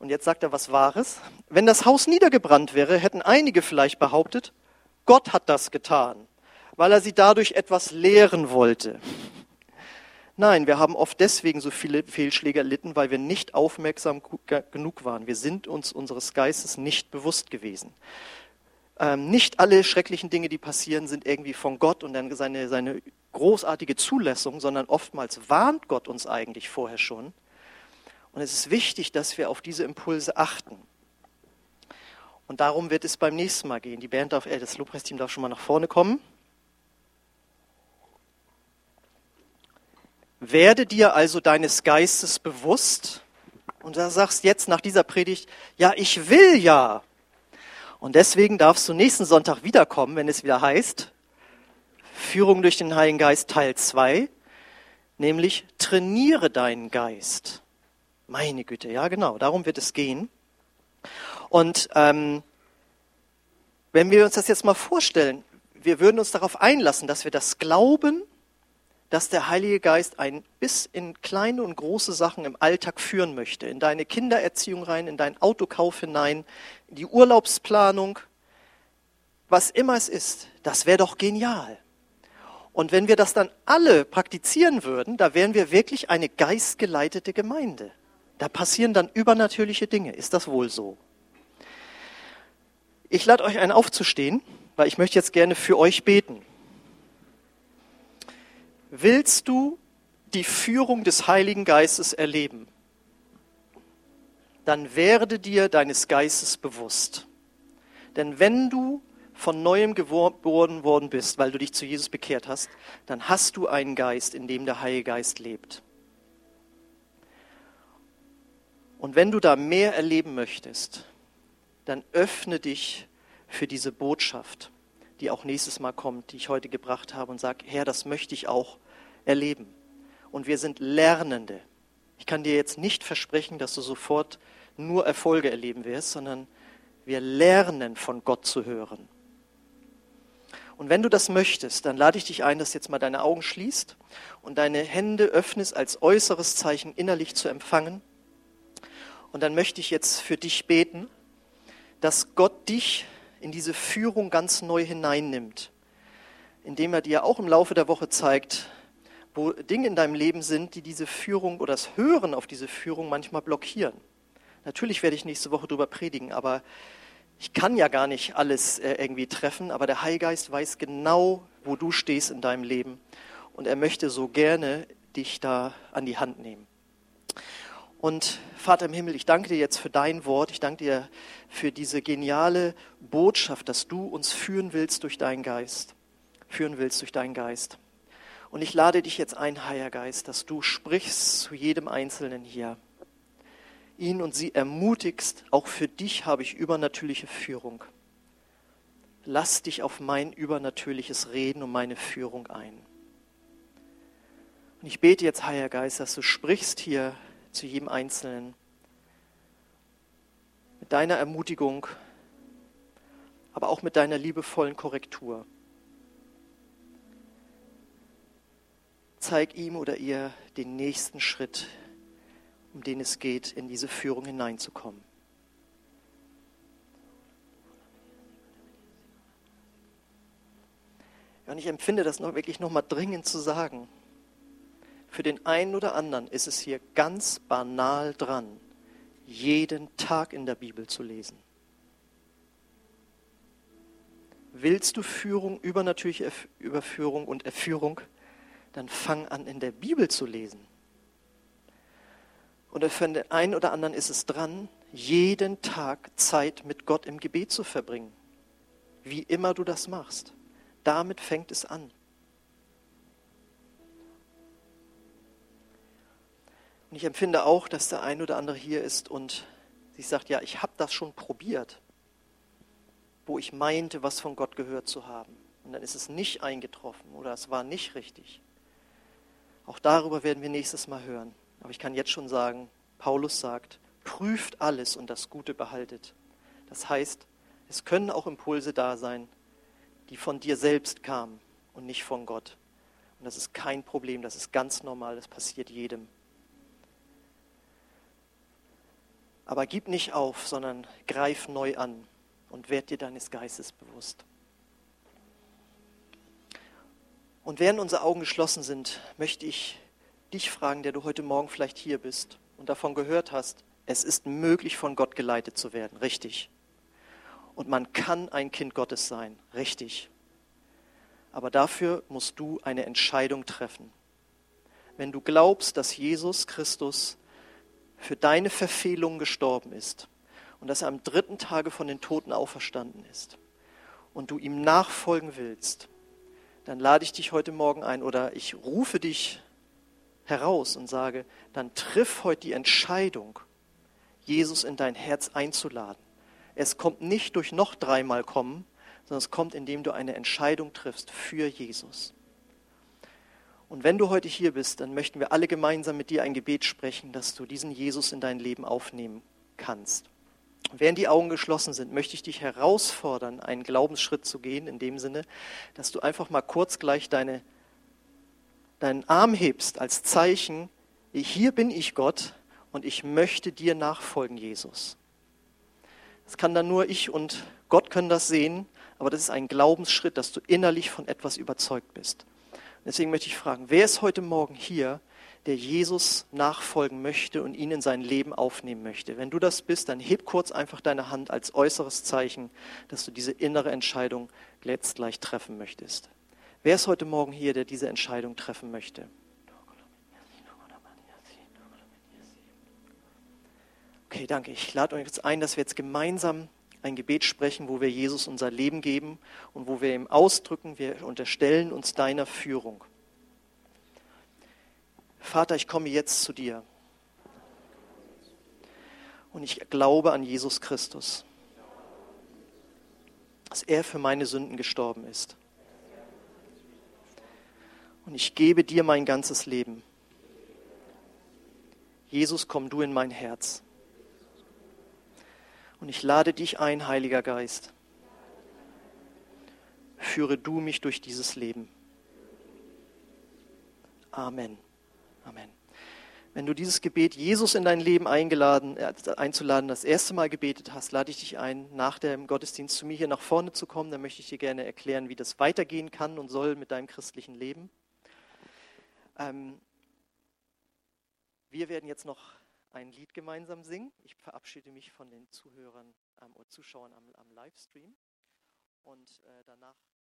Und jetzt sagt er was Wahres. Wenn das Haus niedergebrannt wäre, hätten einige vielleicht behauptet, Gott hat das getan, weil er sie dadurch etwas lehren wollte. Nein, wir haben oft deswegen so viele Fehlschläge erlitten, weil wir nicht aufmerksam genug waren. Wir sind uns unseres Geistes nicht bewusst gewesen. Ähm, nicht alle schrecklichen Dinge, die passieren, sind irgendwie von Gott und dann seine, seine großartige Zulassung, sondern oftmals warnt Gott uns eigentlich vorher schon. Und es ist wichtig, dass wir auf diese Impulse achten. Und darum wird es beim nächsten Mal gehen. Die Band darf, äh, das Lobpreisteam darf schon mal nach vorne kommen. Werde dir also deines Geistes bewusst und da sagst jetzt nach dieser Predigt, ja, ich will ja. Und deswegen darfst du nächsten Sonntag wiederkommen, wenn es wieder heißt, Führung durch den Heiligen Geist Teil 2, nämlich trainiere deinen Geist. Meine Güte, ja genau, darum wird es gehen. Und ähm, wenn wir uns das jetzt mal vorstellen, wir würden uns darauf einlassen, dass wir das glauben dass der Heilige Geist ein bis in kleine und große Sachen im Alltag führen möchte, in deine Kindererziehung rein, in deinen Autokauf hinein, in die Urlaubsplanung, was immer es ist, das wäre doch genial. Und wenn wir das dann alle praktizieren würden, da wären wir wirklich eine geistgeleitete Gemeinde. Da passieren dann übernatürliche Dinge. Ist das wohl so? Ich lade euch ein aufzustehen, weil ich möchte jetzt gerne für euch beten. Willst du die Führung des Heiligen Geistes erleben? Dann werde dir deines Geistes bewusst. Denn wenn du von neuem geboren worden bist, weil du dich zu Jesus bekehrt hast, dann hast du einen Geist, in dem der Heilige Geist lebt. Und wenn du da mehr erleben möchtest, dann öffne dich für diese Botschaft die auch nächstes Mal kommt, die ich heute gebracht habe und sage, Herr, das möchte ich auch erleben. Und wir sind Lernende. Ich kann dir jetzt nicht versprechen, dass du sofort nur Erfolge erleben wirst, sondern wir lernen von Gott zu hören. Und wenn du das möchtest, dann lade ich dich ein, dass jetzt mal deine Augen schließt und deine Hände öffnest als äußeres Zeichen innerlich zu empfangen. Und dann möchte ich jetzt für dich beten, dass Gott dich in diese Führung ganz neu hineinnimmt, indem er dir auch im Laufe der Woche zeigt, wo Dinge in deinem Leben sind, die diese Führung oder das Hören auf diese Führung manchmal blockieren. Natürlich werde ich nächste Woche darüber predigen, aber ich kann ja gar nicht alles äh, irgendwie treffen, aber der Heilgeist weiß genau, wo du stehst in deinem Leben und er möchte so gerne dich da an die Hand nehmen. Und Vater im Himmel, ich danke dir jetzt für dein Wort. Ich danke dir für diese geniale Botschaft, dass du uns führen willst durch deinen Geist. Führen willst durch deinen Geist. Und ich lade dich jetzt ein, Heiliger Geist, dass du sprichst zu jedem Einzelnen hier. Ihn und sie ermutigst, auch für dich habe ich übernatürliche Führung. lass dich auf mein übernatürliches Reden und meine Führung ein. Und ich bete jetzt, Heiliger Geist, dass du sprichst hier zu jedem Einzelnen mit deiner Ermutigung, aber auch mit deiner liebevollen Korrektur. Zeig ihm oder ihr den nächsten Schritt, um den es geht, in diese Führung hineinzukommen. Und ich empfinde das noch wirklich nochmal dringend zu sagen. Für den einen oder anderen ist es hier ganz banal dran, jeden Tag in der Bibel zu lesen. Willst du Führung, übernatürliche Überführung und Erführung, dann fang an, in der Bibel zu lesen. Oder für den einen oder anderen ist es dran, jeden Tag Zeit mit Gott im Gebet zu verbringen. Wie immer du das machst. Damit fängt es an. Und ich empfinde auch, dass der ein oder andere hier ist und sich sagt, ja, ich habe das schon probiert, wo ich meinte, was von Gott gehört zu haben. Und dann ist es nicht eingetroffen oder es war nicht richtig. Auch darüber werden wir nächstes Mal hören. Aber ich kann jetzt schon sagen, Paulus sagt, prüft alles und das Gute behaltet. Das heißt, es können auch Impulse da sein, die von dir selbst kamen und nicht von Gott. Und das ist kein Problem, das ist ganz normal, das passiert jedem. Aber gib nicht auf, sondern greif neu an und werd dir deines Geistes bewusst. Und während unsere Augen geschlossen sind, möchte ich dich fragen, der du heute Morgen vielleicht hier bist und davon gehört hast, es ist möglich, von Gott geleitet zu werden, richtig. Und man kann ein Kind Gottes sein, richtig. Aber dafür musst du eine Entscheidung treffen. Wenn du glaubst, dass Jesus Christus für deine Verfehlungen gestorben ist und dass er am dritten Tage von den Toten auferstanden ist und du ihm nachfolgen willst, dann lade ich dich heute Morgen ein oder ich rufe dich heraus und sage, dann triff heute die Entscheidung, Jesus in dein Herz einzuladen. Es kommt nicht durch noch dreimal kommen, sondern es kommt, indem du eine Entscheidung triffst für Jesus. Und wenn du heute hier bist, dann möchten wir alle gemeinsam mit dir ein Gebet sprechen, dass du diesen Jesus in dein Leben aufnehmen kannst. Während die Augen geschlossen sind, möchte ich dich herausfordern, einen Glaubensschritt zu gehen, in dem Sinne, dass du einfach mal kurz gleich deine, deinen Arm hebst als Zeichen, hier bin ich Gott und ich möchte dir nachfolgen, Jesus. Das kann dann nur ich und Gott können das sehen, aber das ist ein Glaubensschritt, dass du innerlich von etwas überzeugt bist. Deswegen möchte ich fragen, wer ist heute Morgen hier, der Jesus nachfolgen möchte und ihn in sein Leben aufnehmen möchte? Wenn du das bist, dann heb kurz einfach deine Hand als äußeres Zeichen, dass du diese innere Entscheidung jetzt gleich treffen möchtest. Wer ist heute Morgen hier, der diese Entscheidung treffen möchte? Okay, danke. Ich lade euch jetzt ein, dass wir jetzt gemeinsam ein Gebet sprechen, wo wir Jesus unser Leben geben und wo wir ihm ausdrücken, wir unterstellen uns deiner Führung. Vater, ich komme jetzt zu dir. Und ich glaube an Jesus Christus, dass er für meine Sünden gestorben ist. Und ich gebe dir mein ganzes Leben. Jesus, komm du in mein Herz. Und ich lade dich ein, Heiliger Geist. Führe du mich durch dieses Leben. Amen. Amen. Wenn du dieses Gebet, Jesus in dein Leben eingeladen, äh, einzuladen, das erste Mal gebetet hast, lade ich dich ein, nach dem Gottesdienst zu mir hier nach vorne zu kommen. Dann möchte ich dir gerne erklären, wie das weitergehen kann und soll mit deinem christlichen Leben. Ähm, wir werden jetzt noch ein Lied gemeinsam singen. Ich verabschiede mich von den Zuhörern ähm, oder Zuschauern am, am Livestream und äh, danach